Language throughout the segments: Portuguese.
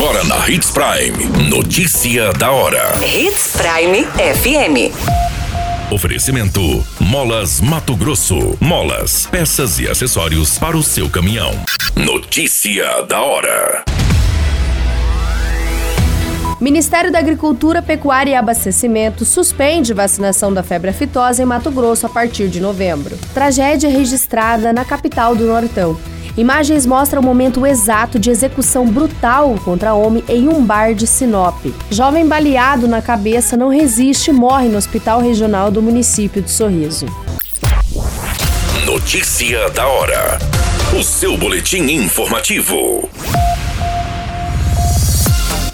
Agora na Hits Prime. Notícia da hora. Hits Prime FM. Oferecimento: Molas Mato Grosso. Molas, peças e acessórios para o seu caminhão. Notícia da hora. Ministério da Agricultura, Pecuária e Abastecimento suspende vacinação da febre aftosa em Mato Grosso a partir de novembro. Tragédia registrada na capital do Nortão. Imagens mostram o momento exato de execução brutal contra homem em um bar de Sinop. Jovem baleado na cabeça não resiste e morre no hospital regional do município de Sorriso. Notícia da hora. O seu boletim informativo.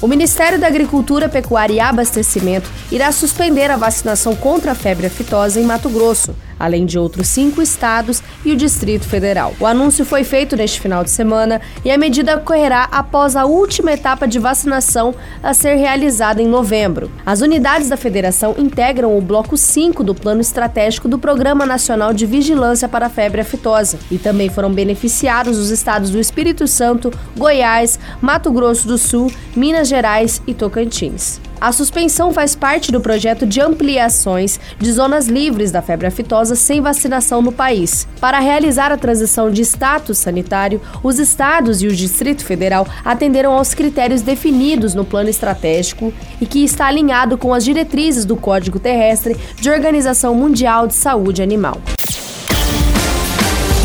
O Ministério da Agricultura, Pecuária e Abastecimento irá suspender a vacinação contra a febre aftosa em Mato Grosso, além de outros cinco estados e o Distrito Federal. O anúncio foi feito neste final de semana e a medida ocorrerá após a última etapa de vacinação a ser realizada em novembro. As unidades da federação integram o bloco 5 do Plano Estratégico do Programa Nacional de Vigilância para a Febre Aftosa e também foram beneficiados os estados do Espírito Santo, Goiás, Mato Grosso do Sul, Minas Gerais e Tocantins. A suspensão faz parte do projeto de ampliações de zonas livres da febre aftosa sem vacinação no país. Para realizar a transição de status sanitário, os estados e o Distrito Federal atenderam aos critérios definidos no plano estratégico e que está alinhado com as diretrizes do Código Terrestre de Organização Mundial de Saúde Animal.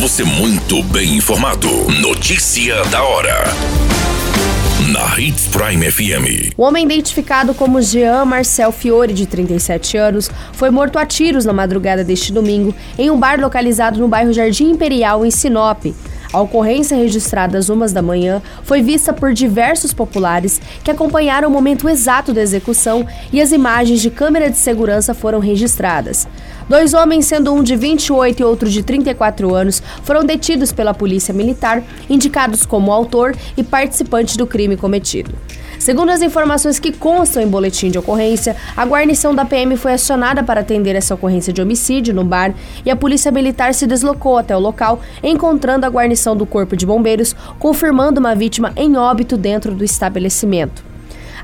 Você muito bem informado. Notícia da hora na Hits Prime FM. O homem identificado como Jean Marcel Fiore, de 37 anos, foi morto a tiros na madrugada deste domingo em um bar localizado no bairro Jardim Imperial, em Sinop. A ocorrência registrada às umas da manhã foi vista por diversos populares que acompanharam o momento exato da execução e as imagens de câmera de segurança foram registradas. Dois homens, sendo um de 28 e outro de 34 anos, foram detidos pela Polícia Militar, indicados como autor e participante do crime cometido. Segundo as informações que constam em boletim de ocorrência, a guarnição da PM foi acionada para atender essa ocorrência de homicídio no bar e a Polícia Militar se deslocou até o local, encontrando a guarnição do Corpo de Bombeiros, confirmando uma vítima em óbito dentro do estabelecimento.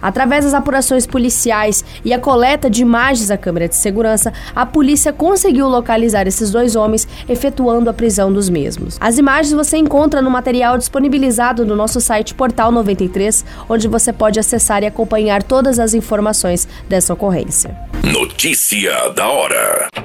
Através das apurações policiais e a coleta de imagens da câmera de segurança, a polícia conseguiu localizar esses dois homens, efetuando a prisão dos mesmos. As imagens você encontra no material disponibilizado no nosso site Portal 93, onde você pode acessar e acompanhar todas as informações dessa ocorrência. Notícia da hora.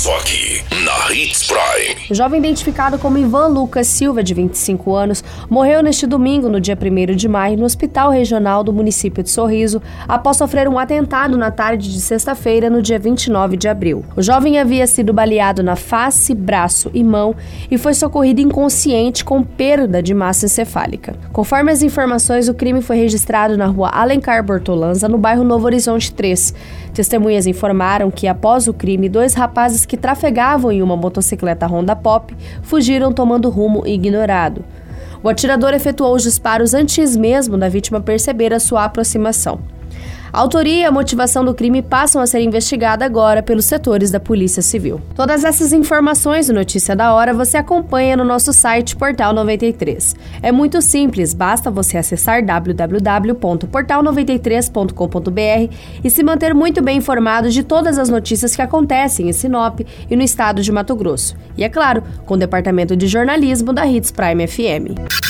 Só aqui, na Hits Prime. O jovem identificado como Ivan Lucas Silva, de 25 anos, morreu neste domingo, no dia 1 de maio, no Hospital Regional do município de Sorriso, após sofrer um atentado na tarde de sexta-feira, no dia 29 de abril. O jovem havia sido baleado na face, braço e mão e foi socorrido inconsciente com perda de massa encefálica. Conforme as informações, o crime foi registrado na rua Alencar Bortolanza, no bairro Novo Horizonte 3. Testemunhas informaram que, após o crime, dois rapazes que trafegavam em uma motocicleta Honda Pop fugiram tomando rumo ignorado. O atirador efetuou os disparos antes mesmo da vítima perceber a sua aproximação. A autoria e a motivação do crime passam a ser investigada agora pelos setores da Polícia Civil. Todas essas informações do Notícia da Hora você acompanha no nosso site Portal 93. É muito simples, basta você acessar www.portal93.com.br e se manter muito bem informado de todas as notícias que acontecem em Sinop e no estado de Mato Grosso. E é claro, com o departamento de jornalismo da Hits Prime FM.